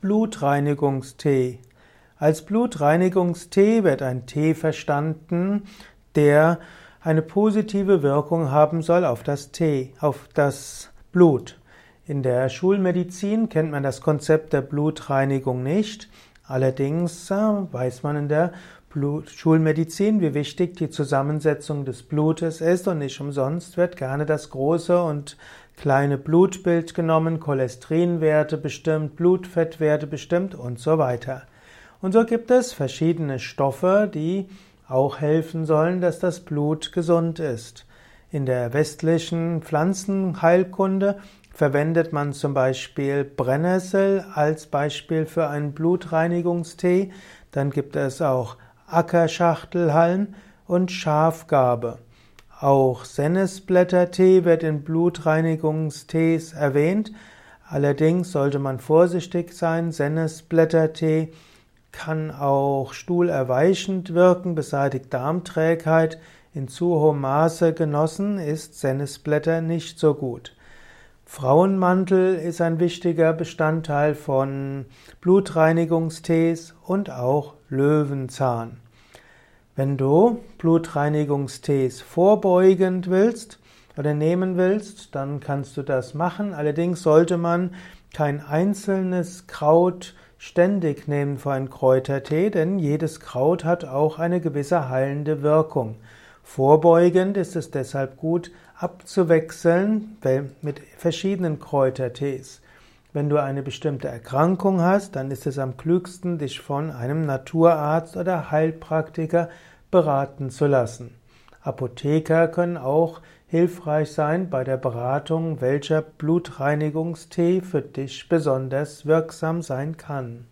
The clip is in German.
Blutreinigungstee. Als Blutreinigungstee wird ein Tee verstanden, der eine positive Wirkung haben soll auf das Tee, auf das Blut. In der Schulmedizin kennt man das Konzept der Blutreinigung nicht. Allerdings äh, weiß man in der Blut Schulmedizin, wie wichtig die Zusammensetzung des Blutes ist und nicht umsonst wird gerne das große und kleine Blutbild genommen, Cholesterinwerte bestimmt, Blutfettwerte bestimmt und so weiter. Und so gibt es verschiedene Stoffe, die auch helfen sollen, dass das Blut gesund ist. In der westlichen Pflanzenheilkunde verwendet man zum Beispiel Brennnessel als Beispiel für einen Blutreinigungstee. Dann gibt es auch Ackerschachtelhalm und Schafgarbe. Auch Sennisblättertee wird in Blutreinigungstees erwähnt. Allerdings sollte man vorsichtig sein. Sennisblättertee kann auch stuhlerweichend wirken, beseitigt Darmträgheit. In zu hohem Maße genossen ist Sennisblätter nicht so gut. Frauenmantel ist ein wichtiger Bestandteil von Blutreinigungstees und auch Löwenzahn. Wenn du Blutreinigungstees vorbeugend willst oder nehmen willst, dann kannst du das machen. Allerdings sollte man kein einzelnes Kraut ständig nehmen für einen Kräutertee, denn jedes Kraut hat auch eine gewisse heilende Wirkung. Vorbeugend ist es deshalb gut, abzuwechseln mit verschiedenen Kräutertees. Wenn du eine bestimmte Erkrankung hast, dann ist es am klügsten, dich von einem Naturarzt oder Heilpraktiker beraten zu lassen. Apotheker können auch hilfreich sein bei der Beratung, welcher Blutreinigungstee für dich besonders wirksam sein kann.